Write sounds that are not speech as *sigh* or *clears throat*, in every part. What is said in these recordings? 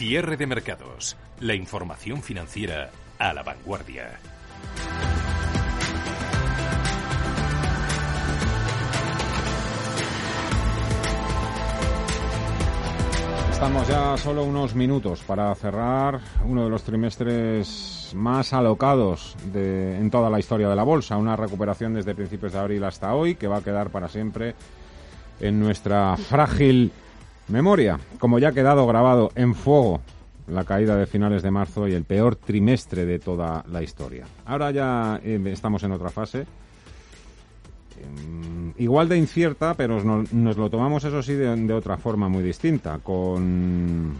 Cierre de mercados. La información financiera a la vanguardia. Estamos ya solo unos minutos para cerrar uno de los trimestres más alocados de, en toda la historia de la bolsa. Una recuperación desde principios de abril hasta hoy que va a quedar para siempre en nuestra frágil memoria. Como ya ha quedado grabado en fuego la caída de finales de marzo y el peor trimestre de toda la historia. Ahora ya eh, estamos en otra fase Em, igual de incierta, pero nos, lo tomamos, eso sí, de, otra forma muy distinta, con,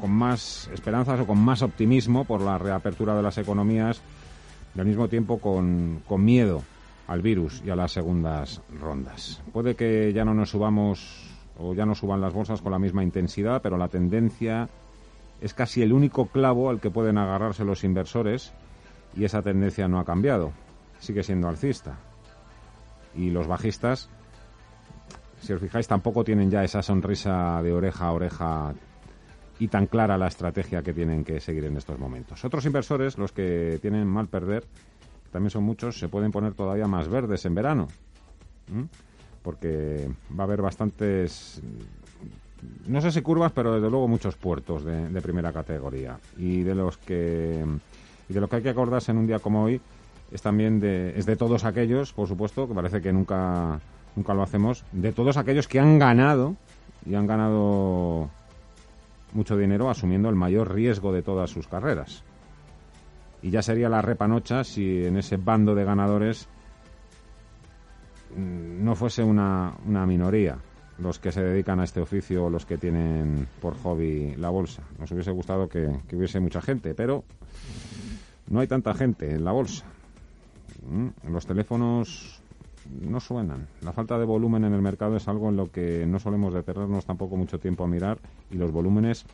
con más esperanzas o con más optimismo por la reapertura de las economías y al mismo tiempo con, con miedo al virus y a las segundas rondas. Puede que ya no nos subamos o ya no suban las bolsas con la misma intensidad, pero la tendencia es casi el único clavo al que pueden agarrarse los inversores y esa tendencia no ha cambiado. Sigue siendo alcista y los bajistas, si os fijáis, tampoco tienen ya esa sonrisa de oreja a oreja y tan clara la estrategia que tienen que seguir en estos momentos. Otros inversores, los que tienen mal perder, también son muchos, se pueden poner todavía más verdes en verano, porque va a haber bastantes, no sé si curvas, pero desde luego muchos puertos de, de primera categoría y de los que y de lo que hay que acordarse en un día como hoy es también de, es de todos aquellos, por supuesto, que parece que nunca, nunca lo hacemos, de todos aquellos que han ganado y han ganado mucho dinero asumiendo el mayor riesgo de todas sus carreras. Y ya sería la repanocha si en ese bando de ganadores no fuese una, una minoría los que se dedican a este oficio o los que tienen por hobby la bolsa. Nos hubiese gustado que hubiese mucha gente, pero no hay tanta gente en la bolsa. Mm, los teléfonos no suenan. La falta de volumen en el mercado es algo en lo que no solemos detenernos tampoco mucho tiempo a mirar y los volúmenes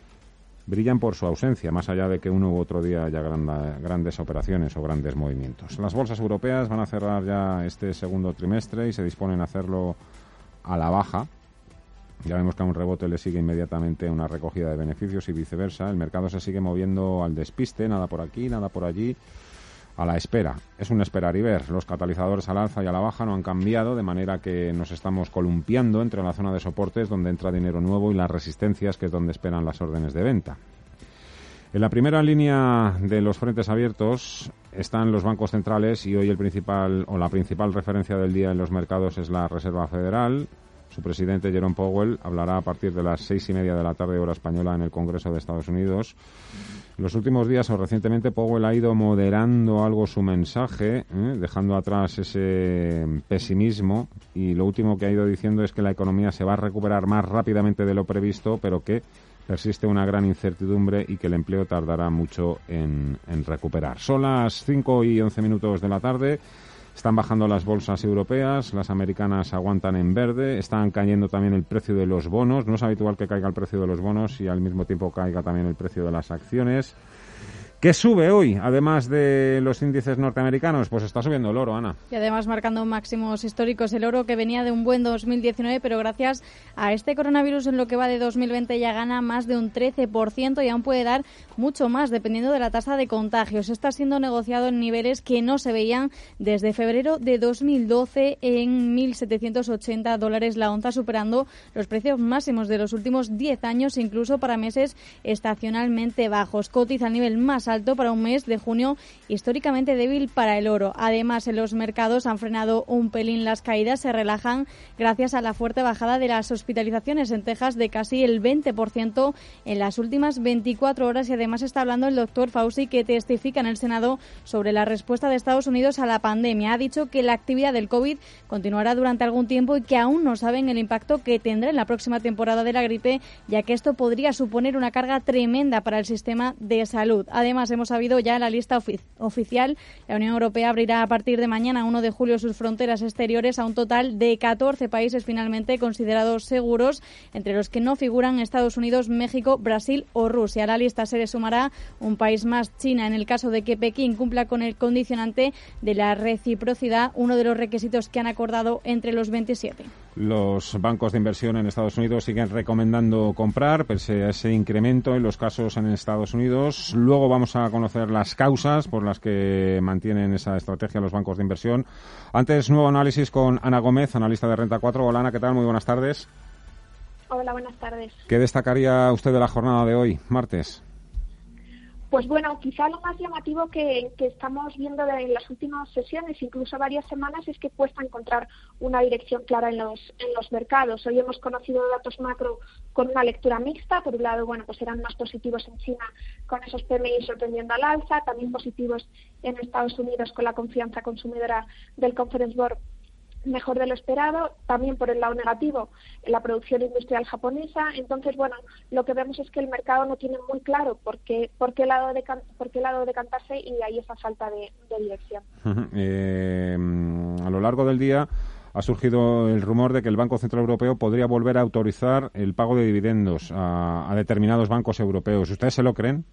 brillan por su ausencia, más allá de que uno u otro día haya grandes operaciones o grandes movimientos. Las bolsas europeas van a cerrar ya este segundo trimestre y se disponen a hacerlo a la baja. Ya vemos que a un rebote le sigue inmediatamente una recogida de beneficios y viceversa. El mercado se sigue moviendo al despiste, nada por aquí, nada por allí a la espera. Es un esperar y ver. Los catalizadores al alza y a la baja no han cambiado, de manera que nos estamos columpiando entre la zona de soportes, donde entra dinero nuevo, y las resistencias, que es donde esperan las órdenes de venta. En la primera línea de los frentes abiertos están los bancos centrales y hoy el principal o la principal referencia del día en los mercados es la Reserva Federal. Su presidente Jerome Powell hablará a partir de las seis y media de la tarde hora española en el Congreso de Estados Unidos los últimos días o recientemente Powell ha ido moderando algo su mensaje, ¿eh? dejando atrás ese pesimismo y lo último que ha ido diciendo es que la economía se va a recuperar más rápidamente de lo previsto, pero que persiste una gran incertidumbre y que el empleo tardará mucho en, en recuperar. Son las 5 y 11 minutos de la tarde. Están bajando las bolsas europeas, las americanas aguantan en verde, están cayendo también el precio de los bonos. No es habitual que caiga el precio de los bonos y al mismo tiempo caiga también el precio de las acciones. ¿Qué sube hoy, además de los índices norteamericanos? Pues está subiendo el oro, Ana. Y además marcando máximos históricos el oro que venía de un buen 2019, pero gracias a este coronavirus en lo que va de 2020 ya gana más de un 13% y aún puede dar mucho más dependiendo de la tasa de contagios. Está siendo negociado en niveles que no se veían desde febrero de 2012 en 1.780 dólares la onza, superando los precios máximos de los últimos 10 años, incluso para meses estacionalmente bajos. Cotiza al nivel más alto para un mes de junio históricamente débil para el oro. Además, en los mercados han frenado un pelín las caídas, se relajan gracias a la fuerte bajada de las hospitalizaciones en Texas de casi el 20% en las últimas 24 horas y además está hablando el doctor Fauci que testifica en el Senado sobre la respuesta de Estados Unidos a la pandemia. Ha dicho que la actividad del COVID continuará durante algún tiempo y que aún no saben el impacto que tendrá en la próxima temporada de la gripe, ya que esto podría suponer una carga tremenda para el sistema de salud. Además, hemos sabido ya la lista oficial. La Unión Europea abrirá a partir de mañana, 1 de julio, sus fronteras exteriores a un total de 14 países finalmente considerados seguros, entre los que no figuran Estados Unidos, México, Brasil o Rusia. A la lista se le sumará un país más, China, en el caso de que Pekín cumpla con el condicionante de la reciprocidad, uno de los requisitos que han acordado entre los 27. Los bancos de inversión en Estados Unidos siguen recomendando comprar, pese a ese incremento en los casos en Estados Unidos. Luego vamos a conocer las causas por las que mantienen esa estrategia los bancos de inversión. Antes, nuevo análisis con Ana Gómez, analista de Renta 4. Hola, Ana, ¿qué tal? Muy buenas tardes. Hola, buenas tardes. ¿Qué destacaría usted de la jornada de hoy, martes? Pues bueno, quizá lo más llamativo que, estamos viendo en las últimas sesiones, incluso varias semanas, es que cuesta encontrar una dirección clara en los, en los mercados. Hoy hemos conocido datos macro con una lectura mixta. Por un lado, bueno, pues eran más positivos en China con esos PMI sorprendiendo al alza, también positivos en Estados Unidos con la confianza consumidora del Conference Board mejor de lo esperado, también por el lado negativo, la producción industrial japonesa. Entonces, bueno, lo que vemos es que el mercado no tiene muy claro por qué, por qué lado, de, por qué lado decantarse y hay esa falta de, dirección. Eh, a lo largo del día ha surgido el rumor de que el Banco Central Europeo podría volver a autorizar el pago de dividendos a determinados bancos europeos. ¿Ustedes se lo creen?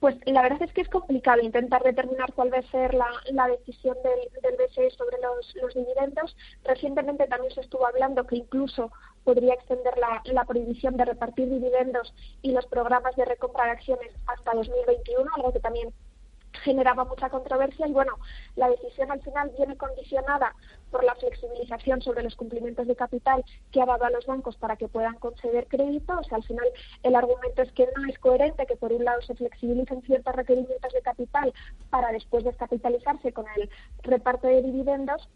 Pues la verdad es que es complicado intentar determinar cuál va a ser la, decisión del, del, BCE los, dividendos. Recientemente también se estuvo hablando que incluso podría extender la, prohibición de repartir dividendos y los programas de recompra de acciones hasta 2021, algo que también generaba mucha controversia y bueno, la decisión al final viene condicionada por la flexibilización sobre los cumplimientos de capital que ha dado a los bancos para que puedan conceder crédito. O sea, al final el argumento es que no es coherente que por un lado se flexibilicen ciertos requerimientos de capital para después descapitalizarse con el reparto de dividendos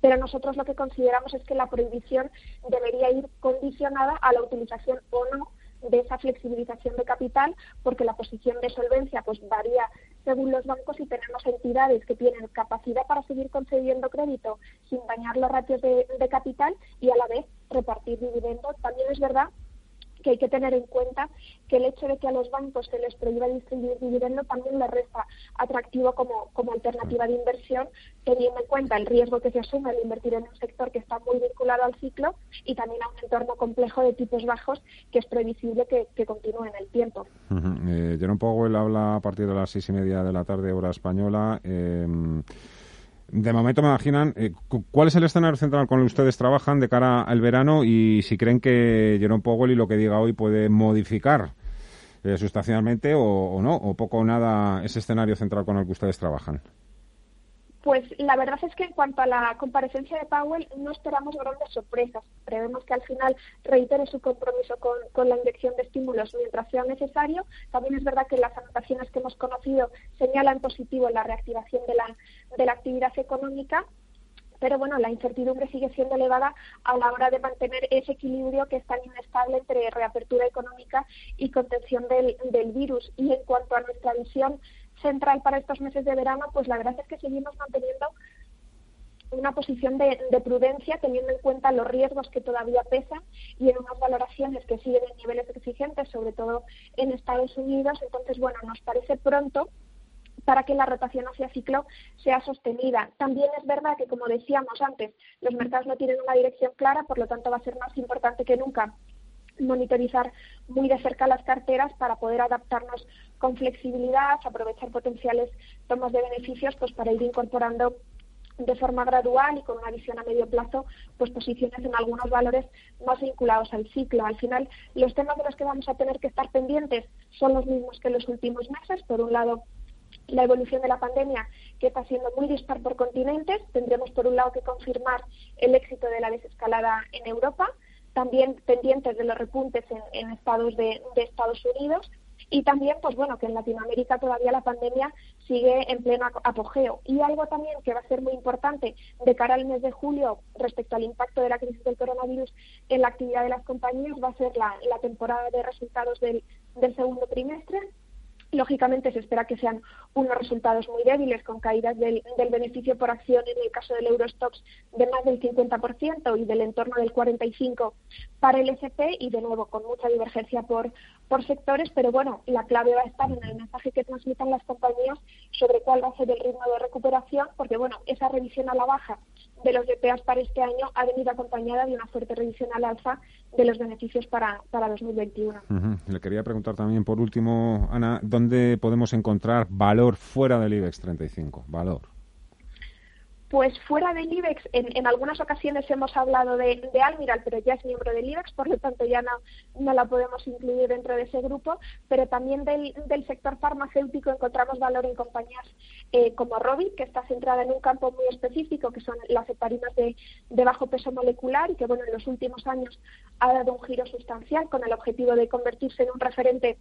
pero nosotros lo que consideramos es que la prohibición debería ir condicionada a la utilización o no de esa flexibilización de capital, porque la posición de solvencia pues varía según los bancos y tenemos entidades que tienen capacidad para seguir concediendo crédito sin dañar los ratios de, de capital y a la vez repartir dividendos. También es verdad que hay que tener en cuenta que el hecho de que a los bancos se les prohíba distribuir dividendo también les resta atractivo como, como alternativa de inversión, teniendo en cuenta el riesgo que se asume al invertir en un sector que está muy vinculado al ciclo y también a un entorno complejo de tipos bajos que es previsible que, que continúe en el tiempo. Uh -huh. eh, Powell habla a partir de las seis y media de la tarde, hora española. Eh, de momento me imaginan, eh, ¿cuál es el escenario central con el que ustedes trabajan de cara al verano y si creen que Jerome Powell y lo que diga hoy puede modificar eh, sustancialmente o, o, no, o poco o nada ese escenario central con el que ustedes trabajan? Pues la verdad es que en cuanto a la comparecencia de Powell no esperamos grandes sorpresas. Prevemos que al final reitere su compromiso con, la inyección de estímulos mientras sea necesario. También es verdad que las anotaciones que hemos conocido señalan positivo la reactivación de la, de la actividad económica pero bueno, la incertidumbre sigue siendo elevada a la hora de mantener ese equilibrio que es tan inestable entre reapertura económica y contención del, del virus. Y en cuanto a nuestra visión central para estos meses de verano, pues la verdad es que seguimos manteniendo una posición de, prudencia teniendo en cuenta los riesgos que todavía pesan y en unas valoraciones que siguen en niveles exigentes, sobre todo en Estados Unidos. Entonces, bueno, nos parece pronto para que la rotación hacia ciclo sea sostenida. También es verdad que, como decíamos antes, los mercados no tienen una dirección clara, por lo tanto va a ser más importante que nunca monitorizar muy de cerca las carteras para poder adaptarnos con flexibilidad, aprovechar potenciales tomas de beneficios pues para ir incorporando de forma gradual y con una visión a medio plazo, pues posiciones en algunos valores más vinculados al ciclo. Al final, los temas de los que vamos a tener que estar pendientes son los mismos que en los últimos meses. Por un lado, la evolución de la pandemia, que está siendo muy dispar por continentes. Tendremos, por un lado, que confirmar el éxito de la desescalada en Europa también pendientes de los repuntes en, estados de, Estados Unidos y también, pues bueno, que en Latinoamérica todavía la pandemia sigue en pleno apogeo. Y algo también que va a ser muy importante de cara al mes de julio respecto al impacto de la crisis del coronavirus en la actividad de las compañías va a ser la, temporada de resultados del segundo trimestre Lógicamente se espera que sean unos resultados muy débiles con caídas del, beneficio por acción en el caso del Eurostox de más del 50% y del entorno del 45% para el S&P y de nuevo con mucha divergencia por, por sectores, pero bueno, la clave va a estar en el mensaje que transmitan las compañías sobre cuál va a ser el ritmo de recuperación, porque bueno, esa revisión a la baja de los DPAs para este año ha venido acompañada de una fuerte revisión al alza de los beneficios para, para 2021. Le quería preguntar también, por último, Ana, ¿dónde podemos encontrar valor fuera del IBEX 35? Valor. Pues fuera del IBEX, en, algunas ocasiones hemos hablado de, de, Almiral, pero ya es miembro del IBEX, por lo tanto ya no, la podemos incluir dentro de ese grupo, pero también del, sector farmacéutico encontramos valor en compañías eh, como Robi, que está centrada en un campo muy específico, que son las heparinas de, bajo peso molecular y que bueno en los últimos años ha dado un giro sustancial con el objetivo de convertirse en un referente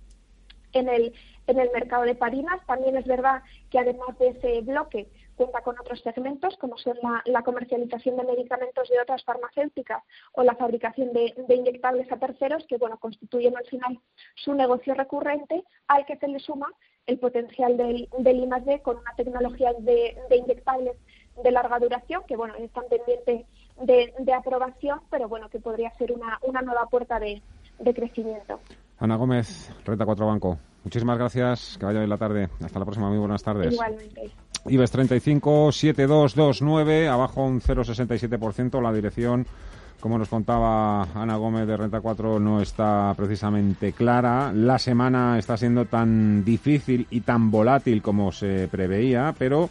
en el, en el mercado de parinas. También es verdad que además de ese bloque cuenta con otros segmentos como son la, comercialización de medicamentos de otras farmacéuticas o la fabricación de, inyectables a terceros que bueno constituyen al final su negocio recurrente al que se le suma el potencial del, del I+D con una tecnología de, inyectables de larga duración que bueno están pendientes de, de, aprobación pero bueno que podría ser una, una nueva puerta de, de crecimiento. Ana Gómez, Renta 4 Banco. Muchísimas gracias. Que vaya bien la tarde. Hasta la próxima. Muy buenas tardes. Igualmente. IBEX 35, 7229, abajo un 0,67%. La dirección, como nos contaba Ana Gómez de Renta 4, no está precisamente clara. La semana está siendo tan difícil y tan volátil como se preveía, pero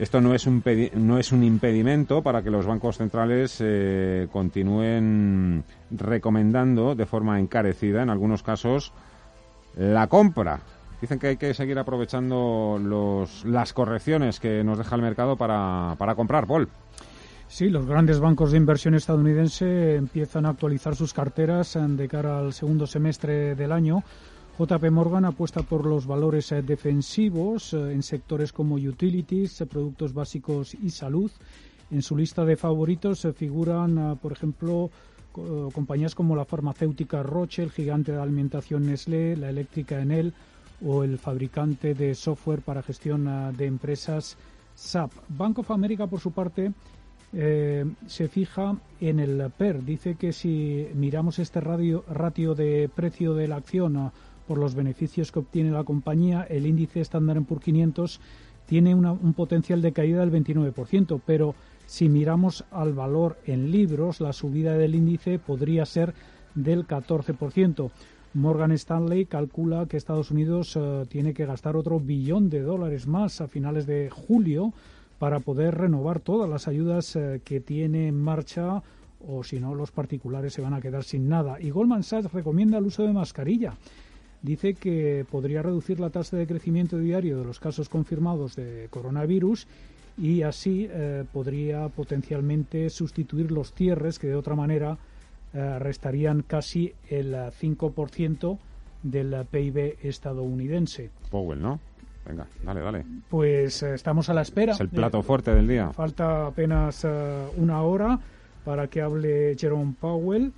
esto no es un, no es un impedimento para que los bancos centrales eh, continúen recomendando de forma encarecida, en algunos casos, la compra. Dicen que hay que seguir aprovechando los, las correcciones que nos deja el mercado para, para comprar, Paul. Sí, los grandes bancos de inversión estadounidense empiezan a actualizar sus carteras de cara al segundo semestre del año JP Morgan apuesta por los valores eh, defensivos eh, en sectores como utilities, eh, productos básicos y salud. En su lista de favoritos figuran, por ejemplo, compañías como la farmacéutica Roche, el gigante de alimentación Nestlé, la eléctrica Enel o el fabricante de software para gestión de empresas SAP. Bank of America, por su parte, se fija en el PER. Dice que si miramos este radio, ratio de precio de la acción por los beneficios que obtiene la compañía, el índice Standard Poor's 500 tiene un potencial de caída del 29%, pero si miramos al valor en libros, la subida del índice podría ser del 14%. Morgan Stanley calcula que Estados Unidos eh, tiene que gastar otro billón de dólares más a finales de julio para poder renovar todas las ayudas eh, que tiene en marcha o si no los particulares se van a quedar sin nada. Y Goldman Sachs recomienda el uso de mascarilla dice que podría reducir la tasa de crecimiento diario de los casos confirmados de coronavirus y así eh, podría potencialmente sustituir los cierres que de otra manera eh, restarían casi el 5% del PIB estadounidense. Powell, ¿no? Venga, dale, dale. Pues eh, estamos a la espera. Es el plato fuerte del día. Falta apenas una hora para que hable Jerome Powell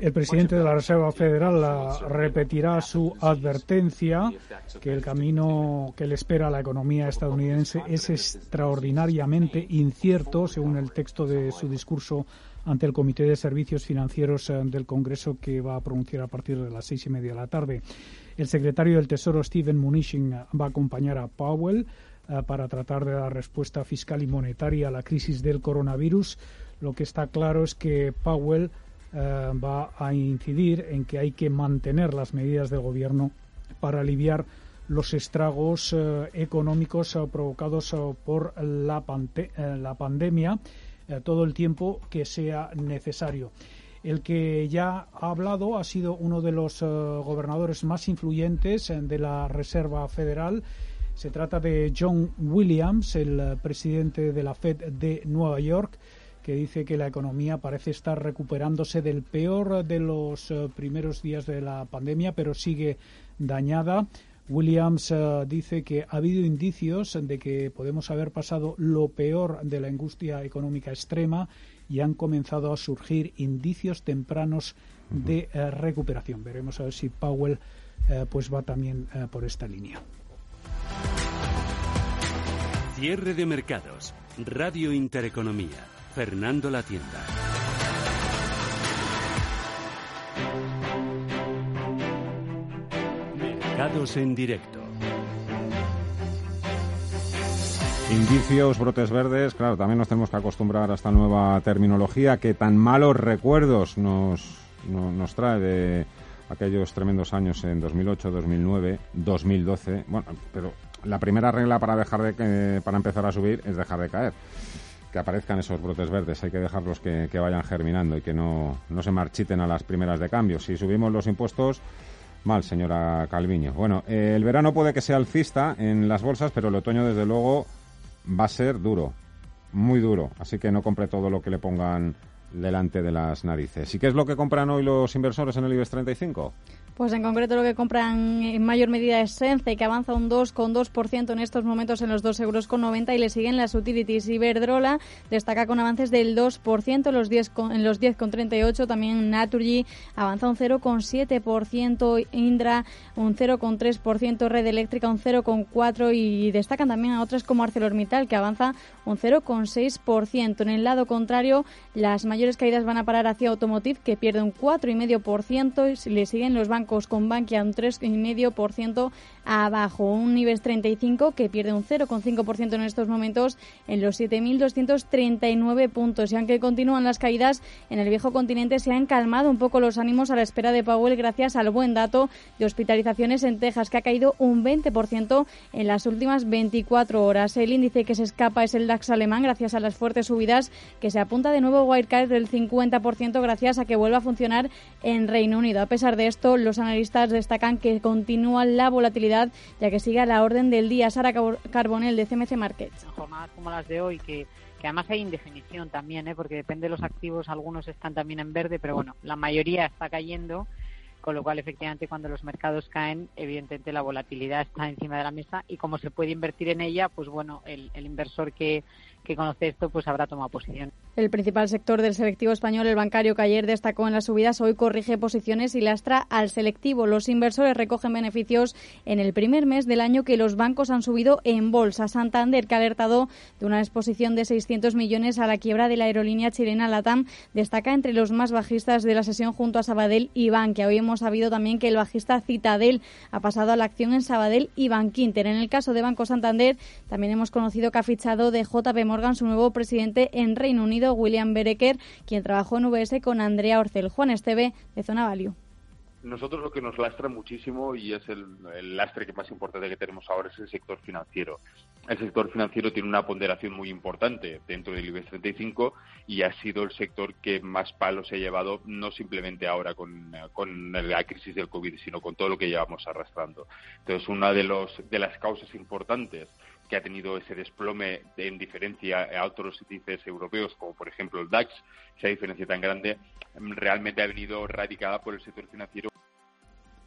el presidente de la Reserva Federal repetirá su advertencia que el camino que le espera a la economía estadounidense es extraordinariamente incierto, según el texto de su discurso ante el Comité de Servicios Financieros eh, del Congreso que va a pronunciar a partir de las seis y media de la tarde. El secretario del Tesoro, Steven Mnuchin, va a acompañar a Powell eh, para tratar de dar respuesta fiscal y monetaria a la crisis del coronavirus lo que está claro es que Powell eh, va a incidir en que hay que mantener las medidas del gobierno para aliviar los estragos eh, económicos eh, provocados por la, la pandemia todo el tiempo que sea necesario. El que ya ha hablado ha sido uno de los gobernadores más influyentes de la Reserva Federal. Se trata de John Williams, el presidente de la Fed de Nueva York que dice que la economía parece estar recuperándose del peor de los eh, primeros días de la pandemia, pero sigue dañada. Williams eh, dice que ha habido indicios de que podemos haber pasado lo peor de la angustia económica extrema y han comenzado a surgir indicios tempranos de eh, recuperación. Veremos a ver si Powell pues va también por esta línea. Cierre de mercados. Radio Intereconomía. Fernando La Tienda. Mercados en directo. Indicios, brotes verdes, claro, también nos tenemos que acostumbrar a esta nueva terminología que tan malos recuerdos nos, nos trae de aquellos tremendos años en 2008, 2009, 2012. Bueno, pero la primera regla para dejar de, para empezar a subir es dejar de caer que aparezcan esos brotes verdes, hay que dejarlos que, vayan germinando y que no, no se marchiten a las primeras de cambio. Si subimos los impuestos, mal, señora Calviño. Bueno, eh, el verano puede que sea alcista en las bolsas, pero el otoño, desde luego, va a ser duro, muy duro. Así que no compre todo lo que le pongan delante de las narices. ¿Y qué es lo que compran hoy los inversores en el IBEX 35? Pues en concreto lo que compran en mayor medida es Sense, que avanza un 2,2% en estos momentos en los 2,90 euros con 90 y le siguen las utilities. Iberdrola destaca con avances del 2% en los 10 con, en los 10,38. También Naturgy avanza un 0,7%, Indra un 0,3%, Red Eléctrica un 0,4% y destacan también a otras como ArcelorMittal que avanza un 0,6%. En el lado contrario, las mayores caídas van a parar hacia Automotive que pierde un 4,5% y le siguen los bancos con Bankia un 3,5% abajo. Un IBEX 35 que pierde un 0,5% en estos momentos en los 7.239 puntos. Y aunque continúan las caídas, en el viejo continente se han calmado un poco los ánimos a la espera de Powell gracias al buen dato de hospitalizaciones en Texas, que ha caído un 20% en las últimas 24 horas. El índice que se escapa es el DAX alemán gracias a las fuertes subidas que se apunta de nuevo Wirecard del 50% gracias a que vuelva a funcionar en Reino Unido. A pesar de esto, los analistas destacan que continúa la volatilidad ya que sigue a la orden del día. Sara Carbonel de CMC Markets. Jornadas como las de hoy que que además hay indefinición también, ¿eh? porque depende de los activos, algunos están también en verde, pero bueno, la mayoría está cayendo, con lo cual efectivamente cuando los mercados caen, evidentemente la volatilidad está encima de la mesa y como se puede invertir en ella, pues bueno, el, el inversor que, que conoce esto, pues habrá tomado posición. El principal sector del selectivo español, el bancario, que ayer destacó en las subidas, hoy corrige posiciones y lastra al selectivo. Los inversores recogen beneficios en el primer mes del año que los bancos han subido en bolsa. Santander, que ha alertado de una exposición de 600 millones a la quiebra de la aerolínea chilena LATAM, destaca entre los más bajistas de la sesión junto a Sabadell y Bankia. Hoy hemos sabido también que el bajista Citadel ha pasado a la acción en Sabadell y Bankinter. En el caso de Banco Santander, también hemos conocido que ha fichado de JP Morgan su nuevo presidente en Reino Unido, William Bereker, quien trabajó en VS con Andrea Orcel. Juan Esteve, de Zona Value nosotros lo que nos lastra muchísimo y es el, lastre que más importante que tenemos ahora es el sector financiero. El sector financiero tiene una ponderación muy importante dentro del IBEX 35 y ha sido el sector que más palos se ha llevado, no simplemente ahora con, con la crisis del COVID, sino con todo lo que llevamos arrastrando. Entonces, una de, los, de las causas importantes que ha tenido ese desplome en diferencia a otros índices europeos, como por ejemplo el DAX, esa diferencia tan grande, realmente ha venido radicada por el sector financiero.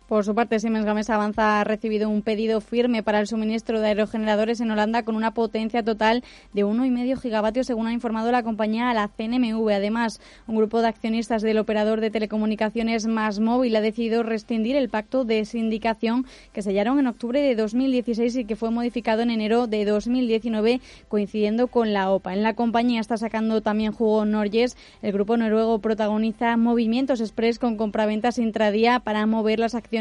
Por su parte, Siemens Gamesa Avanza ha recibido un pedido firme para el suministro de aerogeneradores en Holanda con una potencia total de 1,5 gigavatios, según ha informado la compañía a la CNMV. Además, un grupo de accionistas del operador de telecomunicaciones Más Móvil ha decidido rescindir el pacto de sindicación que sellaron en octubre de 2016 y que fue modificado en enero de 2019, coincidiendo con la OPA. En la compañía está sacando también jugo Norges. El grupo noruego protagoniza movimientos express con compraventas intradía para mover las acciones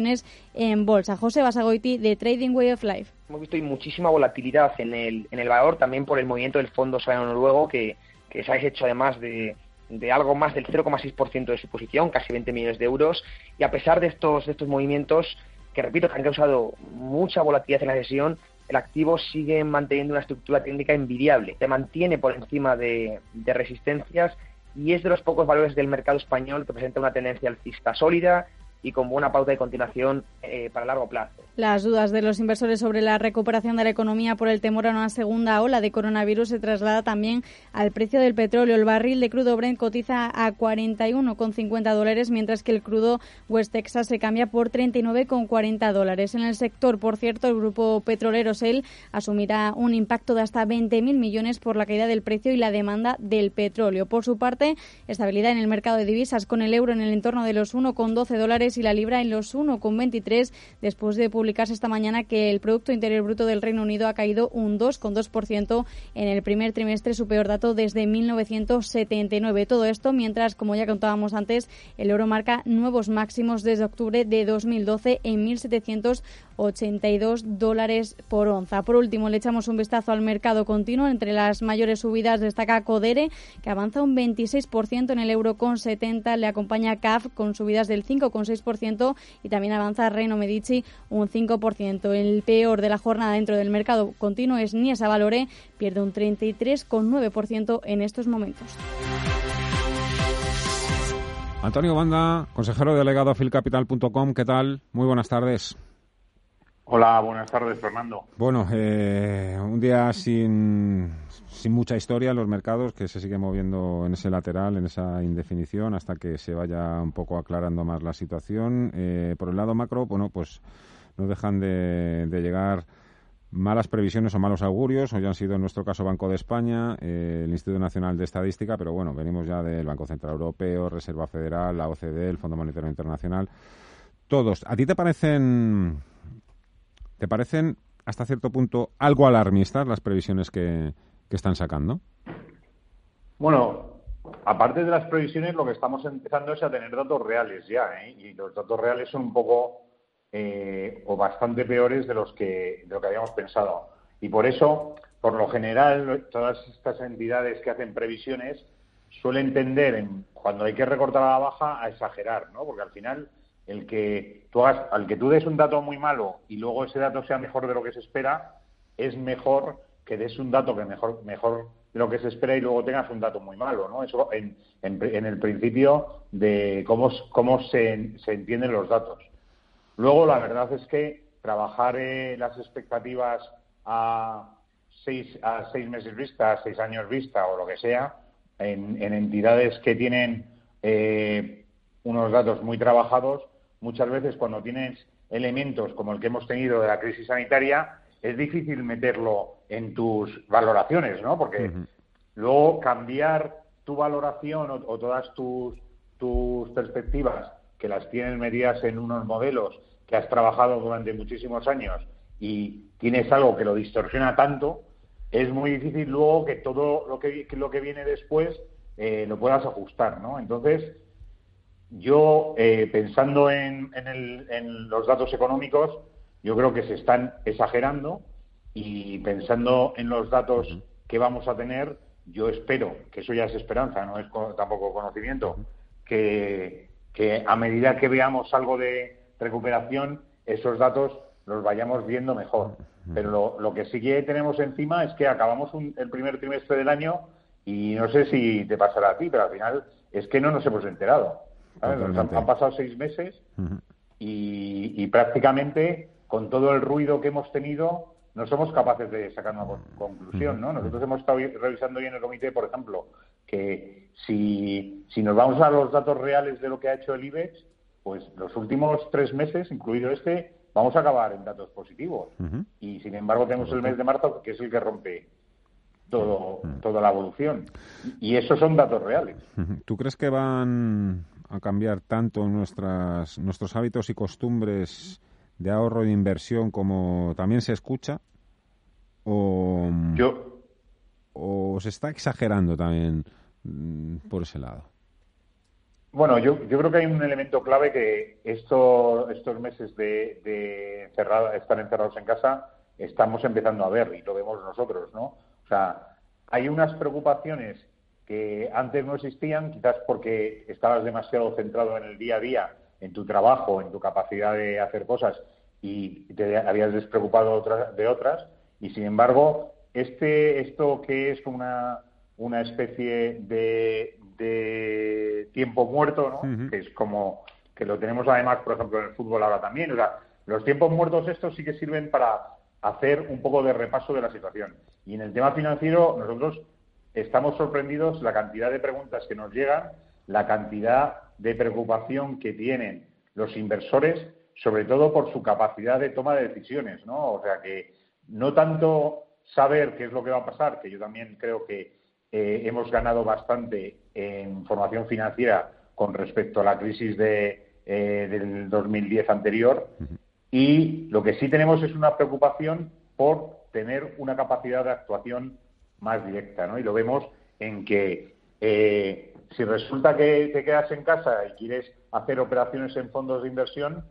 en bolsa. José Basagoiti, de Trading Way of Life. Hemos visto muchísima volatilidad en el, en el valor, también por el movimiento del Fondo Soberano Noruego, que, que se ha hecho además de, de algo más del 0,6% de su posición, casi 20 millones de euros. Y a pesar de estos, de estos movimientos, que repito, que han causado mucha volatilidad en la sesión, el activo sigue manteniendo una estructura técnica envidiable. Se mantiene por encima de, de resistencias y es de los pocos valores del mercado español que presenta una tendencia alcista sólida y con buena pauta de continuación eh, para largo plazo. Las dudas de los inversores sobre la recuperación de la economía por el temor a una segunda ola de coronavirus se traslada también al precio del petróleo. El barril de crudo Brent cotiza a 41,50 dólares, mientras que el crudo West Texas se cambia por 39,40 dólares. En el sector, por cierto, el grupo petrolero Shell asumirá un impacto de hasta 20.000 millones por la caída del precio y la demanda del petróleo. Por su parte, estabilidad en el mercado de divisas con el euro en el entorno de los 1,12 dólares y la libra en los 1,23 después de publicar publicarse esta mañana que el Producto Interior Bruto del Reino Unido ha caído un 2,2% en el primer trimestre, su peor dato desde 1979. Todo esto mientras, como ya contábamos antes, el euro marca nuevos máximos desde octubre de 2012 en 1.782 dólares por onza. Por último, le echamos un vistazo al mercado continuo. Entre las mayores subidas destaca Codere, que avanza un 26% en el euro con 70. Le acompaña CAF con subidas del 5,6% 6% y también avanza Reino Medici un 5%. El peor de la jornada dentro del mercado continuo es Niesa Valore, pierde un 33,9% en estos momentos. Antonio Banda, consejero delegado a filcapital.com, ¿qué tal? Muy buenas tardes. Hola, buenas tardes, Fernando. Bueno, eh, un día sin, sin mucha historia en los mercados, que se sigue moviendo en ese lateral, en esa indefinición, hasta que se vaya un poco aclarando más la situación. Eh, por el lado macro, bueno, pues no dejan de, llegar malas previsiones o malos augurios. Hoy han sido, en nuestro caso, Banco de España, eh, el Instituto Nacional de Estadística, pero bueno, venimos ya del Banco Central Europeo, Reserva Federal, la OCDE, el Fondo Monetario Internacional. Todos. ¿A ti te parecen ¿Te parecen hasta cierto punto algo alarmistas las previsiones que, están sacando? Bueno, aparte de las previsiones, lo que estamos empezando es a tener datos reales ya, ¿eh? y los datos reales son un poco eh, o bastante peores de los que de lo que habíamos pensado. Y por eso, por lo general, todas estas entidades que hacen previsiones suelen tender, en, cuando hay que recortar a la baja, a exagerar, ¿no? Porque al final el que tú hagas, al que tú des un dato muy malo y luego ese dato sea mejor de lo que se espera, es mejor que des un dato que mejor, mejor de lo que se espera y luego tengas un dato muy malo, ¿no? Eso en, en, el principio de cómo, cómo se, se, entienden los datos. Luego, la verdad es que trabajar eh, las expectativas a seis, a seis meses vista, a seis años vista o lo que sea, en, entidades que tienen eh, unos datos muy trabajados, muchas veces cuando tienes elementos como el que hemos tenido de la crisis sanitaria, es difícil meterlo en tus valoraciones, ¿no? Porque luego cambiar tu valoración o, todas tus, tus perspectivas, que las tienes medidas en unos modelos que has trabajado durante muchísimos años y tienes algo que lo distorsiona tanto, es muy difícil luego que todo lo que, lo que viene después eh, lo puedas ajustar, ¿no? Entonces, yo, eh, pensando en, los datos económicos, yo creo que se están exagerando y pensando en los datos que vamos a tener, yo espero, que eso ya es esperanza, no es tampoco conocimiento, que, a medida que veamos algo de recuperación, esos datos los vayamos viendo mejor. Pero lo, que sí que tenemos encima es que acabamos el primer trimestre del año y no sé si te pasará a ti, pero al final es que no nos hemos enterado. Han, pasado seis meses y, prácticamente con todo el ruido que hemos tenido no somos capaces de sacar una conclusión, ¿no? Nosotros hemos estado revisando hoy en el comité, por ejemplo, que si, si nos vamos a los datos reales de lo que ha hecho el IBEX, pues los últimos tres meses, incluido este, vamos a acabar en datos positivos. Y sin embargo tenemos el mes de marzo, que es el que rompe todo, toda la evolución. Y esos son datos reales. ¿Tú crees que van a cambiar tanto nuestras, nuestros hábitos y costumbres de ahorro e de inversión como también se escucha? ¿O, yo, o se está exagerando también mm, por ese lado? Bueno, yo, yo creo que hay un elemento clave que esto, estos meses de, de estar encerrados en casa estamos empezando a ver y lo vemos nosotros, ¿no? O sea, hay unas preocupaciones que antes no existían, quizás porque estabas demasiado centrado en el día a día, en tu trabajo, en tu capacidad de hacer cosas y te habías despreocupado de otras. Y sin embargo, este, esto que es una, una especie de, de tiempo muerto, ¿no? que es como que lo tenemos además, por ejemplo, en el fútbol ahora también. O sea, los tiempos muertos estos sí que sirven para hacer un poco de repaso de la situación. Y en el tema financiero, nosotros estamos sorprendidos la cantidad de preguntas que nos llegan, la cantidad de preocupación que tienen los inversores, sobre todo por su capacidad de toma de decisiones, ¿no? O sea que no tanto saber qué es lo que va a pasar, que yo también creo que eh, hemos ganado bastante en formación financiera con respecto a la crisis de, eh, del 2010 anterior, y lo que sí tenemos es una preocupación por tener una capacidad de actuación más directa, ¿no? Y lo vemos en que eh, si resulta que te quedas en casa y quieres hacer operaciones en fondos de inversión,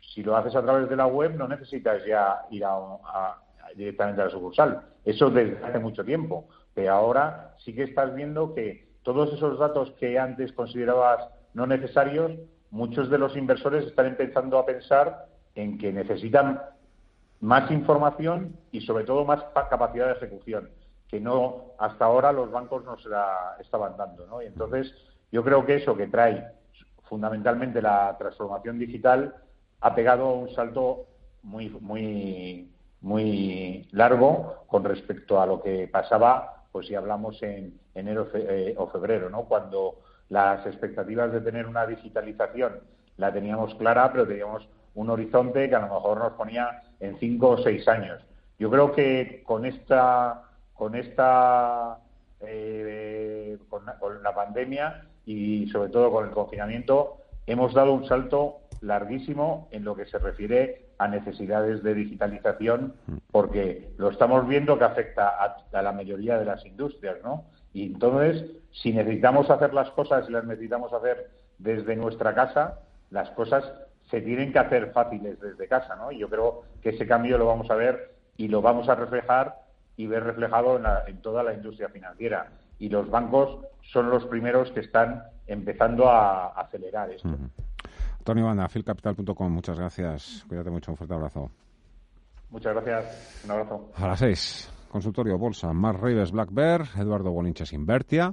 si lo haces a través de la web no necesitas ya ir a, directamente a la sucursal. Eso desde hace mucho tiempo. Pero ahora sí que estás viendo que todos esos datos que antes considerabas no necesarios, muchos de los inversores están empezando a pensar en que necesitan más información y sobre todo más capacidad de ejecución, que no hasta ahora los bancos no se la estaban dando. ¿no? Y entonces yo creo que eso que trae fundamentalmente la transformación digital ha pegado un salto muy, muy, muy largo con respecto a lo que pasaba, pues si hablamos en enero eh, o febrero, ¿no? Cuando las expectativas de tener una digitalización la teníamos clara, pero teníamos un horizonte que a lo mejor nos ponía en cinco o seis años. Yo creo que con esta, con esta, eh, con, la pandemia y sobre todo con el confinamiento, hemos dado un salto larguísimo en lo que se refiere a necesidades de digitalización, porque lo estamos viendo que afecta a, a la mayoría de las industrias, ¿no? Y entonces, si necesitamos hacer las cosas y las necesitamos hacer desde nuestra casa, las cosas se tienen que hacer fáciles desde casa, ¿no? Y yo creo que ese cambio lo vamos a ver y lo vamos a reflejar y ver reflejado en, toda la industria financiera. Y los bancos son los primeros que están empezando a, acelerar esto. Antonio Banda, filcapital.com, muchas gracias. Cuídate mucho, un fuerte abrazo. Muchas gracias, un abrazo. A las seis. Consultorio Bolsa, Mar Reyes Black Bear, Eduardo Bolinches Invertia.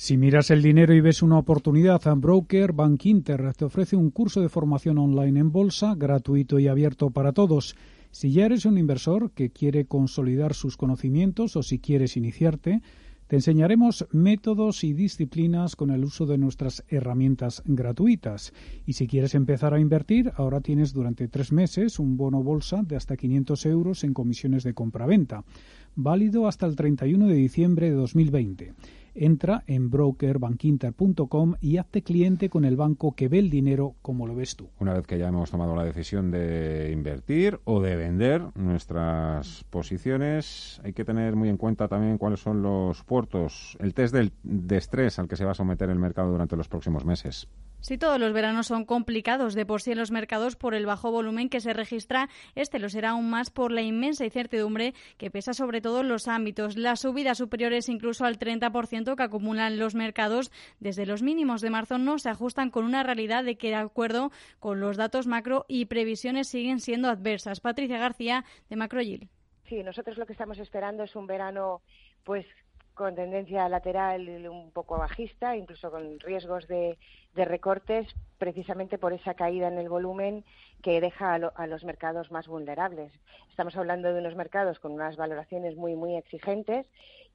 Si miras el dinero y ves una oportunidad, Broker Bank Inter te ofrece un curso de formación online en bolsa gratuito y abierto para todos. Si ya eres un inversor que quiere consolidar sus conocimientos o si quieres iniciarte, te enseñaremos métodos y disciplinas con el uso de nuestras herramientas gratuitas. Y si quieres empezar a invertir, ahora tienes durante tres meses un bono bolsa de hasta 500 euros en comisiones de compra-venta, válido hasta el 31 de diciembre de 2020. Entra en brokerbankinter.com y hazte cliente con el banco que ve el dinero como lo ves tú. Una vez que ya hemos tomado la decisión de invertir o de vender nuestras posiciones, hay que tener muy en cuenta también cuáles son los puertos, el test de estrés al que se va a someter el mercado durante los próximos meses. Si todos los veranos son complicados de por sí en los mercados por el bajo volumen que se registra, este lo será aún más por la inmensa incertidumbre que pesa sobre todo en los ámbitos. Las subidas superiores incluso al 30% que acumulan los mercados desde los mínimos de marzo no se ajustan con una realidad de que, de acuerdo con los datos macro y previsiones, siguen siendo adversas. Patricia García, de Macroyil. Sí, nosotros lo que estamos esperando es un verano pues con tendencia lateral un poco bajista, incluso con riesgos de, recortes, precisamente por esa caída en el volumen que deja a, los mercados más vulnerables. Estamos hablando de unos mercados con unas valoraciones muy, muy exigentes,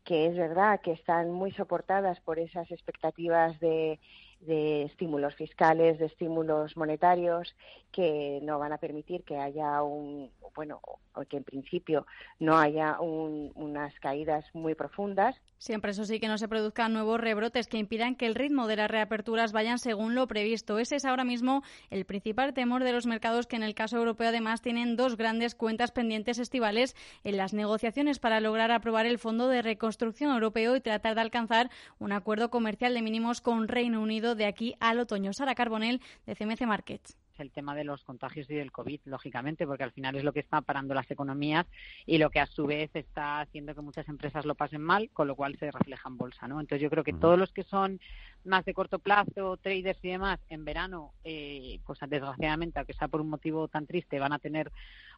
que es verdad que están muy soportadas por esas expectativas de de estímulos fiscales, de estímulos monetarios que no van a permitir que haya un, bueno, o que en principio no haya unas caídas muy profundas. Siempre eso sí que no se produzcan nuevos rebrotes que impidan que el ritmo de las reaperturas vayan según lo previsto. Ese es ahora mismo el principal temor de los mercados que en el caso europeo además tienen dos grandes cuentas pendientes estivales en las negociaciones para lograr aprobar el Fondo de Reconstrucción Europeo y tratar de alcanzar un acuerdo comercial de mínimos con Reino Unido de aquí al otoño. Sara Carbonell, de CMC Markets el tema de los contagios y del COVID, lógicamente, porque al final es lo que está parando las economías y lo que a su vez está haciendo que muchas empresas lo pasen mal, con lo cual se refleja en bolsa, ¿no? Entonces yo creo que todos los que son más de corto plazo, traders y demás, en verano, eh, pues desgraciadamente, aunque sea por un motivo tan triste, van a tener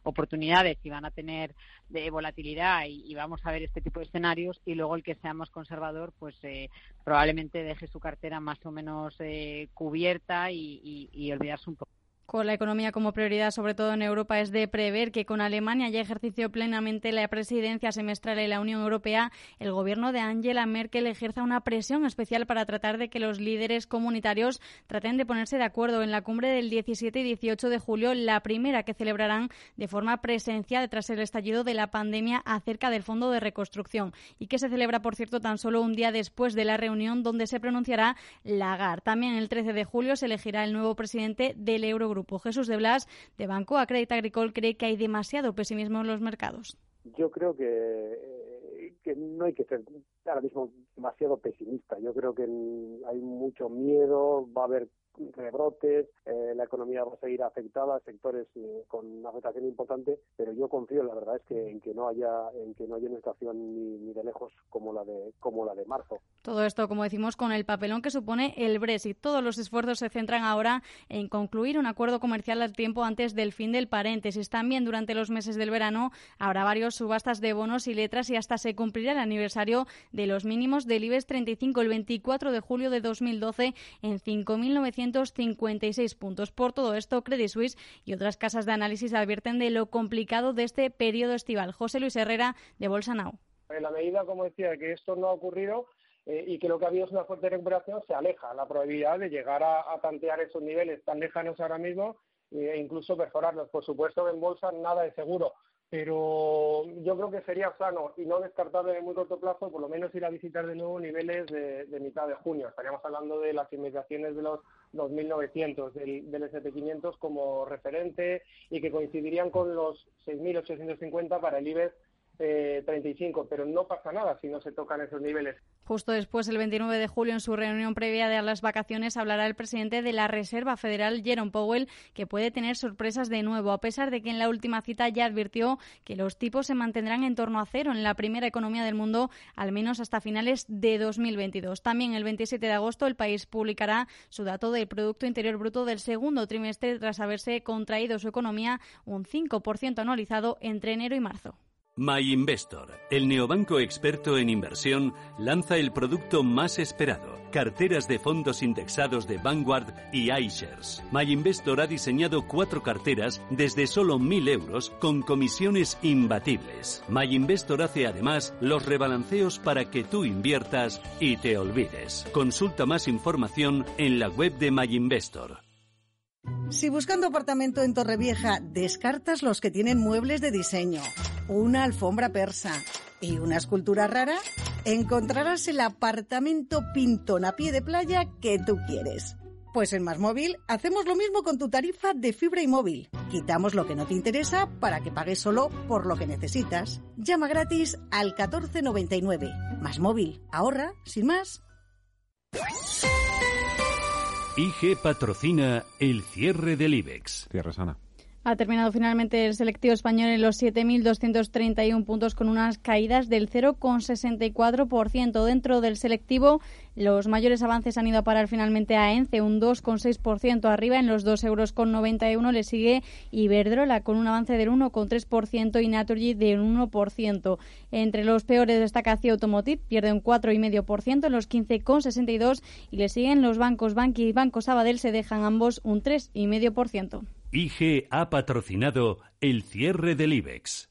oportunidades y van a tener de volatilidad y, vamos a ver este tipo de escenarios y luego el que sea más conservador, pues eh, probablemente deje su cartera más o menos eh, cubierta y, y olvidarse un poco con la economía como prioridad, sobre todo en Europa, es de prever que con Alemania ya ejerció plenamente la presidencia semestral en la Unión Europea, el gobierno de Angela Merkel ejerza una presión especial para tratar de que los líderes comunitarios traten de ponerse de acuerdo en la cumbre del 17 y 18 de julio, la primera que celebrarán de forma presencial tras el estallido de la pandemia acerca del Fondo de Reconstrucción y que se celebra, por cierto, tan solo un día después de la reunión donde se pronunciará Lagarde. También el 13 de julio se elegirá el nuevo presidente del Eurogrupo. Grupo. Jesús de Blas, de Banco Acredita Agricole, cree que hay demasiado pesimismo en los mercados. yo creo que, eh, que no hay que ser ahora mismo demasiado pesimista. Yo creo que hay mucho miedo, va a haber rebrotes, eh, la economía va a seguir afectada, sectores eh, con una afectación importante, pero yo confío, la verdad es que en que no haya en que no haya una estación ni, de lejos como la de como la de marzo. Todo esto, como decimos, con el papelón que supone el Brexit. Todos los esfuerzos se centran ahora en concluir un acuerdo comercial al tiempo antes del fin del paréntesis. También durante los meses del verano habrá varios subastas de bonos y letras y hasta se cumplirá el aniversario de los mínimos del IBEX 35 el 24 de julio de 2012 en 5.900 256 puntos. Por todo esto, Credit Suisse y otras casas de análisis advierten de lo complicado de este periodo estival. José Luis Herrera, de Bolsa Now. En la medida, como decía, que esto no ha ocurrido, eh, y que lo que ha habido es una fuerte recuperación, se aleja la probabilidad de llegar a, tantear esos niveles tan lejanos ahora mismo e incluso mejorarlos. Por supuesto, en bolsa nada es seguro, pero yo creo que sería sano y no descartable en muy corto plazo, por lo menos ir a visitar de nuevo niveles de, mitad de junio. Estaríamos hablando de las inmediaciones de los 2.900 del, del SP500 como referente y que coincidirían con los 6.850 para el IBEX eh, 35, pero no pasa nada si no se tocan esos niveles. Justo después, el 29 de julio, en su reunión previa de las vacaciones, hablará el presidente de la Reserva Federal, Jerome Powell, que puede tener sorpresas de nuevo, a pesar de que en la última cita ya advirtió que los tipos se mantendrán en torno a cero en la primera economía del mundo, al menos hasta finales de 2022. También el 27 de agosto, el país publicará su dato del Producto Interior Bruto del segundo trimestre tras haberse contraído su economía un 5% anualizado entre enero y marzo. MyInvestor, el neobanco experto en inversión, lanza el producto más esperado, carteras de fondos indexados de Vanguard y iShares. MyInvestor ha diseñado cuatro carteras desde solo 1.000 euros con comisiones imbatibles. MyInvestor hace además los rebalanceos para que tú inviertas y te olvides. Consulta más información en la web de MyInvestor. Si buscando apartamento en Torrevieja descartas los que tienen muebles de diseño, una alfombra persa y una escultura rara, encontrarás el apartamento pintón a pie de playa que tú quieres. Pues en Más Móvil hacemos lo mismo con tu tarifa de fibra y móvil. Quitamos lo que no te interesa para que pagues solo por lo que necesitas. Llama gratis al 1499. Más Móvil. Ahorra, sin más. IG patrocina el cierre del IBEX. Cierre sana. Ha terminado finalmente el selectivo español en los 7.231 puntos con unas caídas del 0,64%. Dentro del selectivo, los mayores avances han ido a parar finalmente a ENCE, un 2,6% arriba. En los 2,91 euros le sigue Iberdrola con un avance del 1,3% y Naturgy del 1%. Entre los peores destaca CIE Automotive, pierde un 4,5% en los 15,62 y le siguen los bancos Banqui y Banco Sabadell, se dejan ambos un 3,5%. IG ha patrocinado el cierre del IBEX.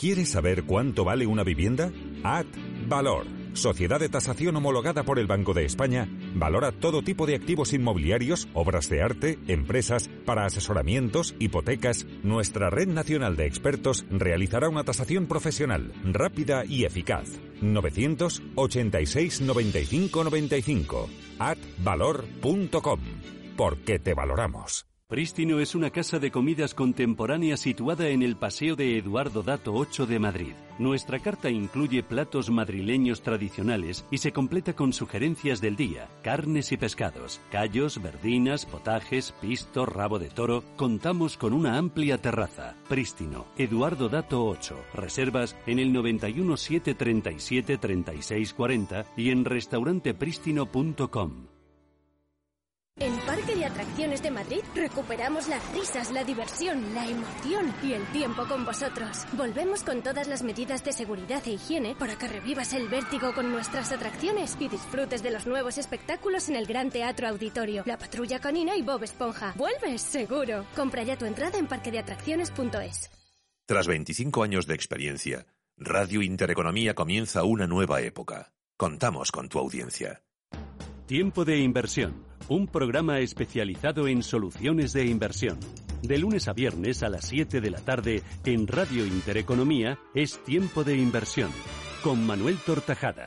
¿Quieres saber cuánto vale una vivienda? Ad Valor. Sociedad de tasación homologada por el Banco de España, valora todo tipo de activos inmobiliarios, obras de arte, empresas, para asesoramientos, hipotecas. Nuestra red nacional de expertos realizará una tasación profesional, rápida y eficaz. 986 95 95. Advalor.com. Porque te valoramos. Prístino es una casa de comidas contemporánea situada en el Paseo de Eduardo Dato 8 de Madrid. Nuestra carta incluye platos madrileños tradicionales y se completa con sugerencias del día, carnes y pescados, callos, verdinas, potajes, pisto, rabo de toro. Contamos con una amplia terraza. Prístino, Eduardo Dato 8. Reservas en el 91 737 3640 y en restauranteprístino.com. En Parque de Atracciones de Madrid recuperamos las risas, la diversión, la emoción y el tiempo con vosotros. Volvemos con todas las medidas de seguridad e higiene para que revivas el vértigo con nuestras atracciones y disfrutes de los nuevos espectáculos en el Gran Teatro Auditorio, La Patrulla Canina y Bob Esponja. ¡Vuelves, seguro! Compra ya tu entrada en parquedeatracciones.es. Tras 25 años de experiencia, Radio Intereconomía comienza una nueva época. Contamos con tu audiencia. Tiempo de inversión un programa especializado en soluciones de inversión. De lunes a viernes a las 7 de la tarde en Radio Intereconomía es Tiempo de Inversión con Manuel Tortajada.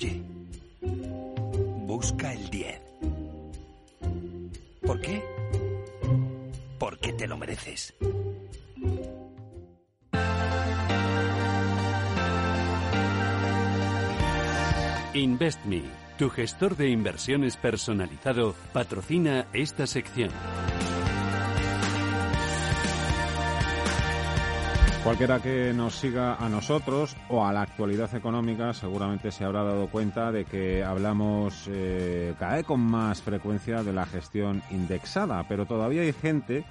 Oye, busca el 10. ¿Por qué? Porque te lo mereces. InvestMe, tu gestor de inversiones personalizado, patrocina esta sección. Cualquiera que nos siga a nosotros o a la actualidad económica seguramente se habrá dado cuenta de que hablamos eh, cada vez con más frecuencia de la gestión indexada, pero todavía hay gente,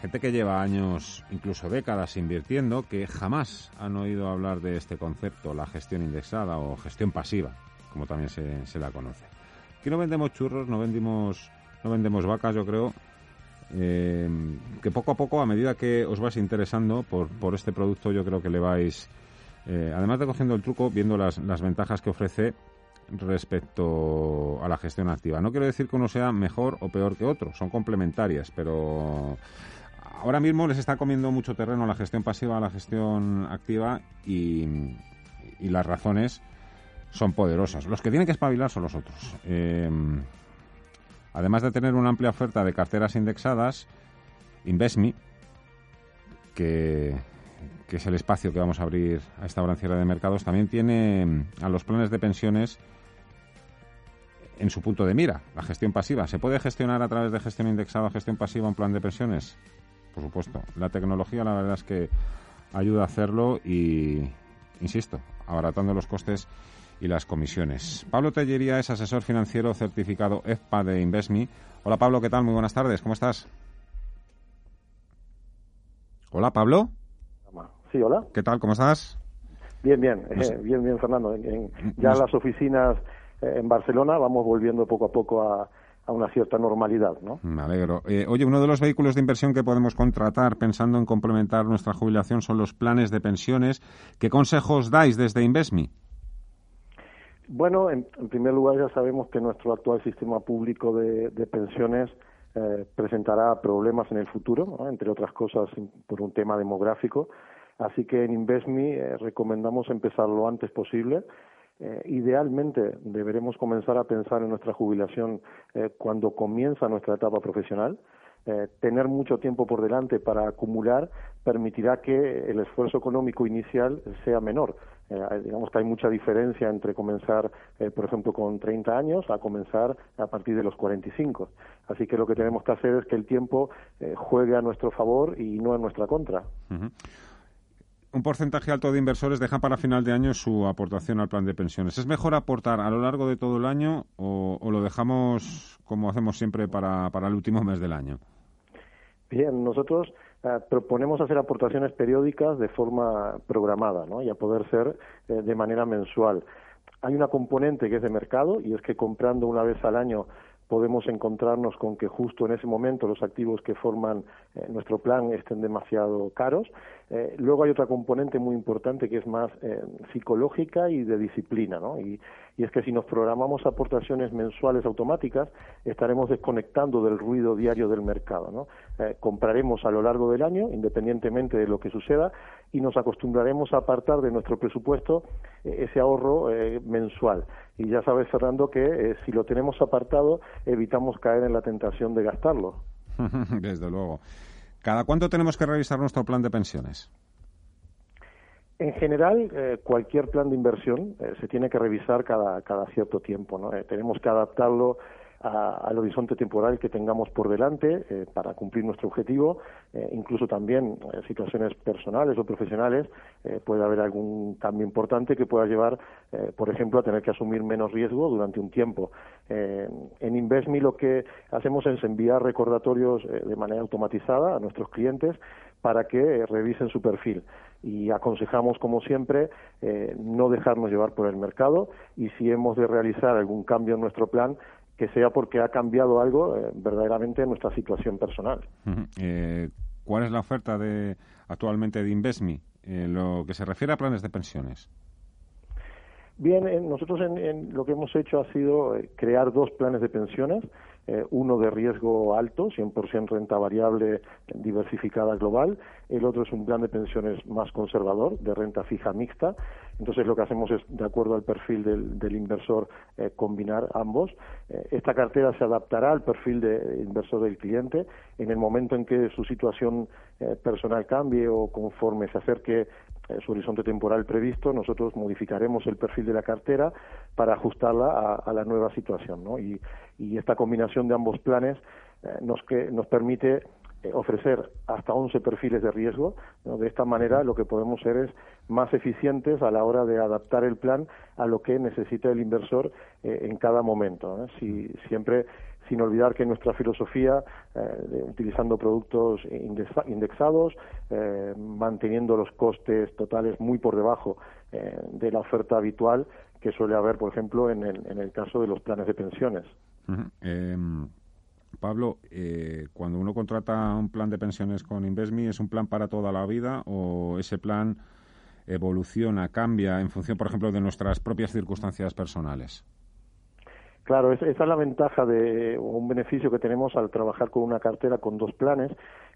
gente que lleva años, incluso décadas invirtiendo, que jamás han oído hablar de este concepto, la gestión indexada o gestión pasiva, como también se, se la conoce. Aquí no vendemos churros, no vendimos, no vendemos vacas, yo creo, eh, que poco a poco, a medida que os vais interesando por, por este producto, yo creo que le vais, eh, además de cogiendo el truco, viendo las, las ventajas que ofrece respecto a la gestión activa. No quiero decir que uno sea mejor o peor que otro, son complementarias, pero ahora mismo les está comiendo mucho terreno la gestión pasiva a la gestión activa y, y las razones son poderosas. Los que tienen que espabilar son los otros. Eh, Además de tener una amplia oferta de carteras indexadas, InvestMe, que, es el espacio que vamos a abrir a esta hora de mercados, también tiene mm, a los planes de pensiones en su punto de mira, la gestión pasiva. ¿Se puede gestionar a través de gestión indexada gestión pasiva un plan de pensiones? Por supuesto. La tecnología, la verdad es que ayuda a hacerlo y, insisto, abaratando los costes y las comisiones. Pablo Tellería es asesor financiero certificado EFPA de InvestMe. Hola Pablo, ¿qué tal? Muy buenas tardes, ¿cómo estás? Hola Pablo. Sí, hola. ¿Qué tal? ¿Cómo estás? Bien, bien, eh, bien, bien, Fernando. ya las oficinas eh, en Barcelona vamos volviendo poco a poco a, una cierta normalidad, ¿no? Me alegro. Eh, oye, uno de los vehículos de inversión que podemos contratar pensando en complementar nuestra jubilación son los planes de pensiones. ¿Qué consejos dais desde InvestMe? Bueno, en, primer lugar ya sabemos que nuestro actual sistema público de, pensiones eh, presentará problemas en el futuro, entre otras cosas por un tema demográfico. Así que en InvestMe eh, recomendamos empezar lo antes posible. Eh, idealmente deberemos comenzar a pensar en nuestra jubilación cuando comienza nuestra etapa profesional. tener mucho tiempo por delante para acumular permitirá que el esfuerzo económico inicial sea menor eh, digamos que hay mucha diferencia entre comenzar, eh, por ejemplo, con 30 años a comenzar a partir de los 45. Así que lo que tenemos que hacer es que el tiempo eh, juegue a nuestro favor y no en nuestra contra. Un porcentaje alto de inversores deja para final de año su aportación al plan de pensiones. ¿Es mejor aportar a lo largo de todo el año o, lo dejamos como hacemos siempre para, para el último mes del año? Bien, nosotros proponemos hacer aportaciones periódicas de forma programada ¿no? y a poder ser eh, de manera mensual. hay una componente que es de mercado y es que comprando una vez al año podemos encontrarnos con que justo en ese momento los activos que forman eh, nuestro plan estén demasiado caros. Eh, luego hay otra componente muy importante que es más eh, psicológica y de disciplina, ¿no? Y, y, es que si nos programamos aportaciones mensuales automáticas, estaremos desconectando del ruido diario del mercado, ¿no? compraremos a lo largo del año, independientemente de lo que suceda, y nos acostumbraremos a apartar de nuestro presupuesto ese ahorro mensual. Y ya sabes, Fernando, que si lo tenemos apartado, evitamos caer en la tentación de gastarlo. *laughs* Desde luego. ¿Cada cuánto tenemos que revisar nuestro plan de pensiones? En general, eh, cualquier plan de inversión eh, se tiene que revisar cada, cada cierto tiempo. ¿no? Eh, tenemos que adaptarlo al horizonte temporal que tengamos por delante eh, para cumplir nuestro objetivo, eh, incluso también en situaciones personales o profesionales eh, puede haber algún cambio importante que pueda llevar, por ejemplo, a tener que asumir menos riesgo durante un tiempo. en Investme lo que hacemos es enviar recordatorios de manera automatizada a nuestros clientes para que revisen su perfil y aconsejamos, como siempre, no dejarnos llevar por el mercado y si hemos de realizar algún cambio en nuestro plan, que sea porque ha cambiado algo eh, verdaderamente en nuestra situación personal. Eh, ¿Cuál es la oferta de actualmente de Investme en lo que se refiere a planes de pensiones? Bien, nosotros en, lo que hemos hecho ha sido eh, crear dos planes de pensiones, uno de riesgo alto, 100% renta variable diversificada global, el otro es un plan de pensiones más conservador, de renta fija mixta, entonces lo que hacemos es, de acuerdo al perfil del, inversor, eh, combinar ambos. Eh, esta cartera se adaptará al perfil de inversor del cliente en el momento en que su situación eh, personal cambie o conforme se acerque su horizonte temporal previsto, nosotros modificaremos el perfil de la cartera para ajustarla a, la nueva situación. Y, y, esta combinación de ambos planes nos, nos permite eh, ofrecer hasta 11 perfiles de riesgo. De esta manera lo que podemos ser es más eficientes a la hora de adaptar el plan a lo que necesita el inversor eh, en cada momento. Si, siempre sin olvidar que nuestra filosofía, eh, utilizando productos indexados, manteniendo los costes totales muy por debajo de la oferta habitual que suele haber, por ejemplo, en el, en el caso de los planes de pensiones. Pablo, eh, cuando uno contrata un plan de pensiones con Investme, ¿es un plan para toda la vida o ese plan evoluciona, cambia en función, por ejemplo, de nuestras propias circunstancias personales? Claro, esa es la ventaja de un beneficio que tenemos al trabajar con una cartera con dos planes,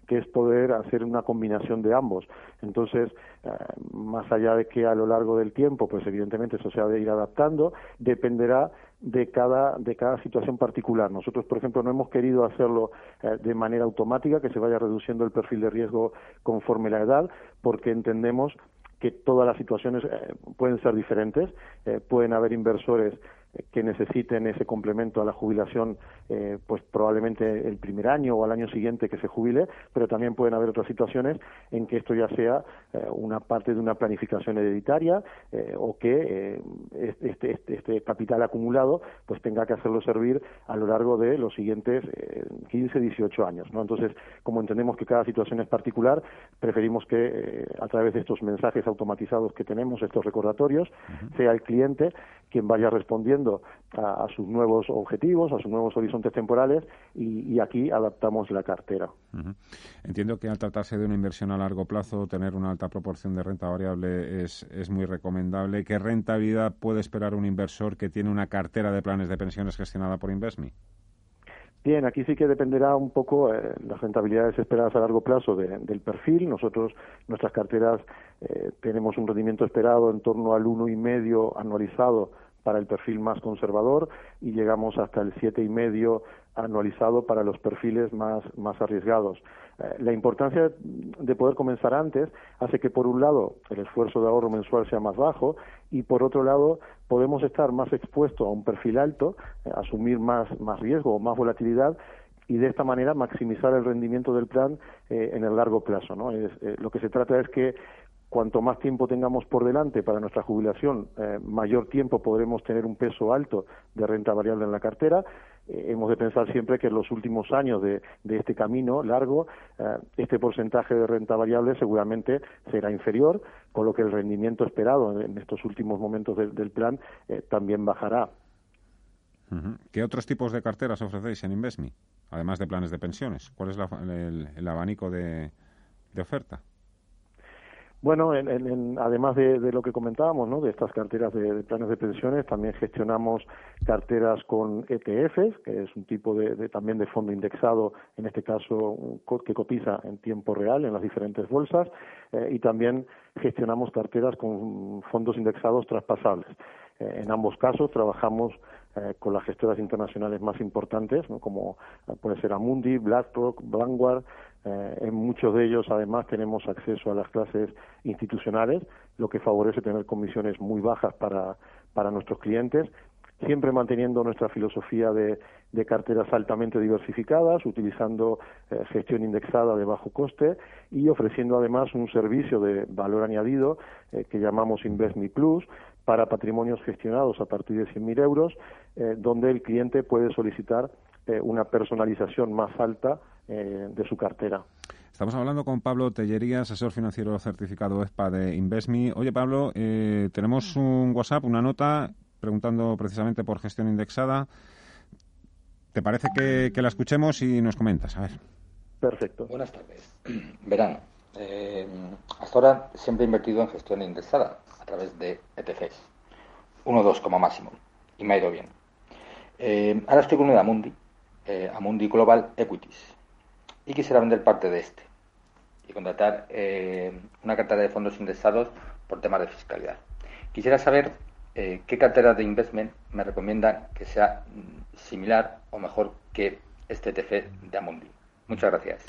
que es poder hacer una combinación de ambos. Entonces, eh, más allá de que a lo largo del tiempo, pues evidentemente eso se ha de ir adaptando, dependerá de cada, de cada situación particular. Nosotros, por ejemplo, no hemos querido hacerlo eh, de manera automática, que se vaya reduciendo el perfil de riesgo conforme la edad, porque entendemos que todas las situaciones eh, pueden ser diferentes. pueden haber inversores que necesiten ese complemento a la jubilación, eh, pues probablemente el primer año o al año siguiente que se jubile, pero también pueden haber otras situaciones en que esto ya sea eh, una parte de una planificación hereditaria eh, o que este, este, este, capital acumulado pues tenga que hacerlo servir a lo largo de los siguientes 15, 18 años. ¿no? Entonces, como entendemos que cada situación es particular, preferimos que a través de estos mensajes automatizados que tenemos, estos recordatorios, sea el cliente quien vaya respondiendo a, sus nuevos objetivos, a sus nuevos horizontes temporales y, aquí adaptamos la cartera. Entiendo que al tratarse de una inversión a largo plazo, tener una alta proporción de renta variable es, es muy recomendable. ¿Qué rentabilidad puede esperar un inversor que tiene una cartera de planes de pensiones gestionada por Investme? Bien, aquí sí que dependerá un poco eh, las rentabilidades esperadas a largo plazo del perfil. Nosotros, nuestras carteras, eh, tenemos un rendimiento esperado en torno al uno y medio anualizado para el perfil más conservador y llegamos hasta el siete y medio anualizado para los perfiles más, más arriesgados. Eh, la importancia de poder comenzar antes hace que, por un lado, el esfuerzo de ahorro mensual sea más bajo y, por otro lado, podemos estar más expuestos a un perfil alto, eh, asumir más, más riesgo o más volatilidad y de esta manera maximizar el rendimiento del plan eh, en el largo plazo. ¿no? lo que se trata es que cuanto más tiempo tengamos por delante para nuestra jubilación, eh, mayor tiempo podremos tener un peso alto de renta variable en la cartera. Eh, hemos de pensar siempre que en los últimos años de, este camino largo, eh, este porcentaje de renta variable seguramente será inferior, con lo que el rendimiento esperado en, estos últimos momentos del plan también bajará. ¿Qué otros tipos de carteras ofrecéis en Investme, además de planes de pensiones? ¿Cuál es el, abanico de oferta? Bueno, además de, lo que comentábamos, ¿no? de estas carteras de, planes de pensiones, también gestionamos carteras con ETFs, que es un tipo de, también de fondo indexado, en este caso que cotiza en tiempo real en las diferentes bolsas, eh, y también gestionamos carteras con fondos indexados traspasables. Eh, en ambos casos trabajamos eh, con las gestoras internacionales más importantes, ¿no? como puede ser Amundi, BlackRock, Vanguard, eh, en muchos de ellos, además, tenemos acceso a las clases institucionales, lo que favorece tener comisiones muy bajas para, para nuestros clientes, siempre manteniendo nuestra filosofía de, de carteras altamente diversificadas, utilizando eh, gestión indexada de bajo coste y ofreciendo además un servicio de valor añadido eh, que llamamos InvestMe Plus para patrimonios gestionados a partir de 100.000 euros, donde el cliente puede solicitar una personalización más alta eh, de su cartera. Estamos hablando con Pablo Tellería, asesor financiero certificado ESPA de InvestMe. Oye, Pablo, eh, tenemos un WhatsApp, una nota, preguntando precisamente por gestión indexada. ¿Te parece que, la escuchemos y nos comentas? A ver. Perfecto. Buenas tardes. *clears throat* Verano. Eh, hasta ahora siempre he invertido en gestión indexada a través de ETFs. Uno o dos como máximo. Y me ha ido bien. ahora estoy con una Amundi, Amundi Global Equities y quisiera vender parte de este y contratar eh, una cartera de fondos indexados por temas de fiscalidad. Quisiera saber eh, qué cartera de investment me recomiendan que sea mm, similar o mejor que este ETF de Amundi. Muchas gracias.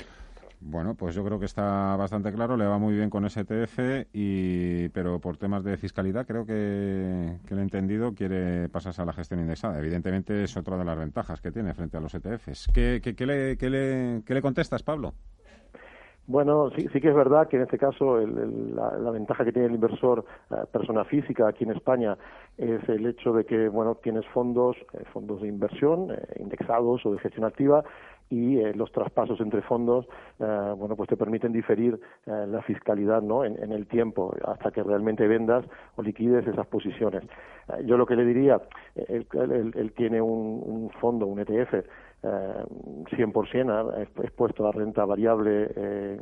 Bueno, pues yo creo que está bastante claro, le va muy bien con ese ETF, y, pero por temas de fiscalidad creo que, que el entendido quiere pasarse a la gestión indexada. Evidentemente es otra de las ventajas que tiene frente a los ETFs. ¿Qué, qué, le, qué le, qué le contestas, Pablo? Bueno, sí, sí que es verdad que en este caso la, ventaja que tiene el inversor eh, persona física aquí en España es el hecho de que bueno tienes fondos eh, fondos de inversión eh, indexados o de gestión activa y eh, los traspasos entre fondos, eh, bueno, pues te permiten diferir eh, la fiscalidad, ¿no? En, el tiempo hasta que realmente vendas o liquides esas posiciones. yo lo que le diría, él, tiene un, fondo, un ETF, eh, 100% expuesto a renta variable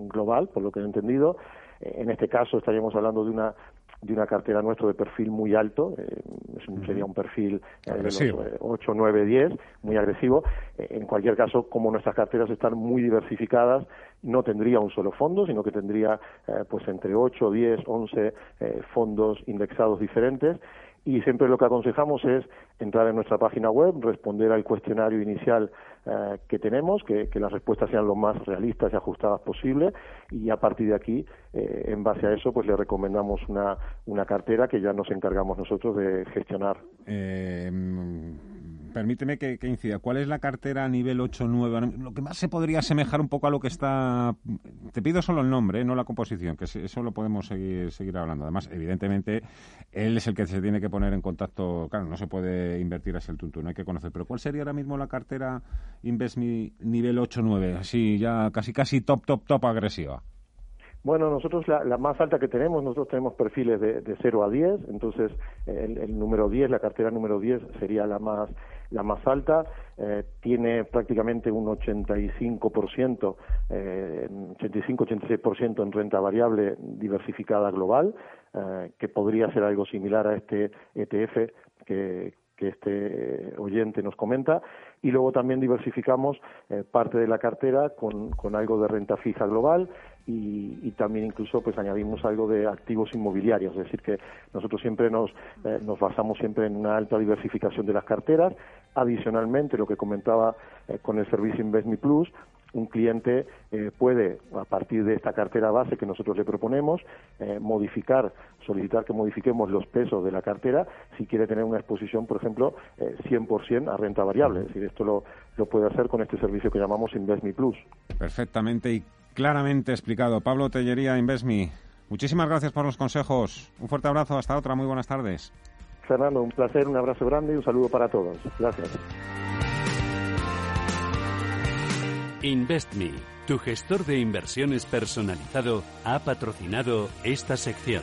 global, por lo que he entendido. En este caso estaríamos hablando de una de una cartera nuestra de perfil muy alto, eh, sería un perfil eh, de los 8, 9, 10, muy agresivo. Eh, en cualquier caso, como nuestras carteras están muy diversificadas, no tendría un solo fondo, sino que tendría pues entre 8, 10, 11 fondos indexados diferentes. Y siempre lo que aconsejamos es entrar en nuestra página web, responder al cuestionario inicial eh, que tenemos, que, las respuestas sean lo más realistas y ajustadas posible y a partir de aquí, eh, en base a eso, pues le recomendamos una, una cartera que ya nos encargamos nosotros de gestionar. Eh, permíteme que, incida. ¿Cuál es la cartera a nivel 8-9? Lo que más se podría asemejar un poco a lo que está... Te pido solo el nombre, no la composición, que eso lo podemos seguir, seguir hablando. Además, evidentemente, él es el que se tiene que poner en contacto. Claro, no se puede invertir así el tuntún, hay que conocer. Pero ¿cuál sería ahora mismo la cartera InvestMe nivel 8-9? Así, ya casi, casi top, top, top agresiva. Bueno, nosotros la, más alta que tenemos, nosotros tenemos perfiles de, de 0 a 10, entonces el, el, número 10, la cartera número 10 sería la más la más alta, eh, tiene prácticamente un 85%, eh, 85-86% en renta variable diversificada global, eh, que podría ser algo similar a este ETF que, que este oyente nos comenta. Y luego también diversificamos eh, parte de la cartera con, con, algo de renta fija global y, también incluso pues añadimos algo de activos inmobiliarios, es decir que nosotros siempre nos, eh, nos basamos siempre en una alta diversificación de las carteras. Adicionalmente, lo que comentaba eh, con el servicio InvestMe Plus, un cliente eh, puede, a partir de esta cartera base que nosotros le proponemos, eh, modificar, solicitar que modifiquemos los pesos de la cartera si quiere tener una exposición, por ejemplo, eh, 100% a renta variable. Es decir, esto lo, lo puede hacer con este servicio que llamamos InvestMe Plus. Perfectamente claramente explicado. Pablo Tellería, InvestMe. Muchísimas gracias por los consejos. Un fuerte abrazo. Hasta otra. Muy buenas tardes. Fernando, un placer, un abrazo grande y un saludo para todos. Gracias. InvestMe, tu gestor de inversiones personalizado, ha patrocinado esta sección.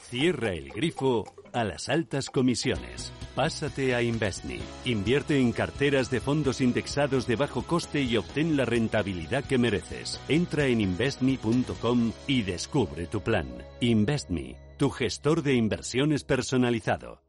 Cierra el grifo a las altas comisiones. Pásate a InvestMe. Invierte en carteras de fondos indexados de bajo coste y obtén la rentabilidad que mereces. Entra en investme.com y descubre tu plan. InvestMe, tu gestor de inversiones personalizado.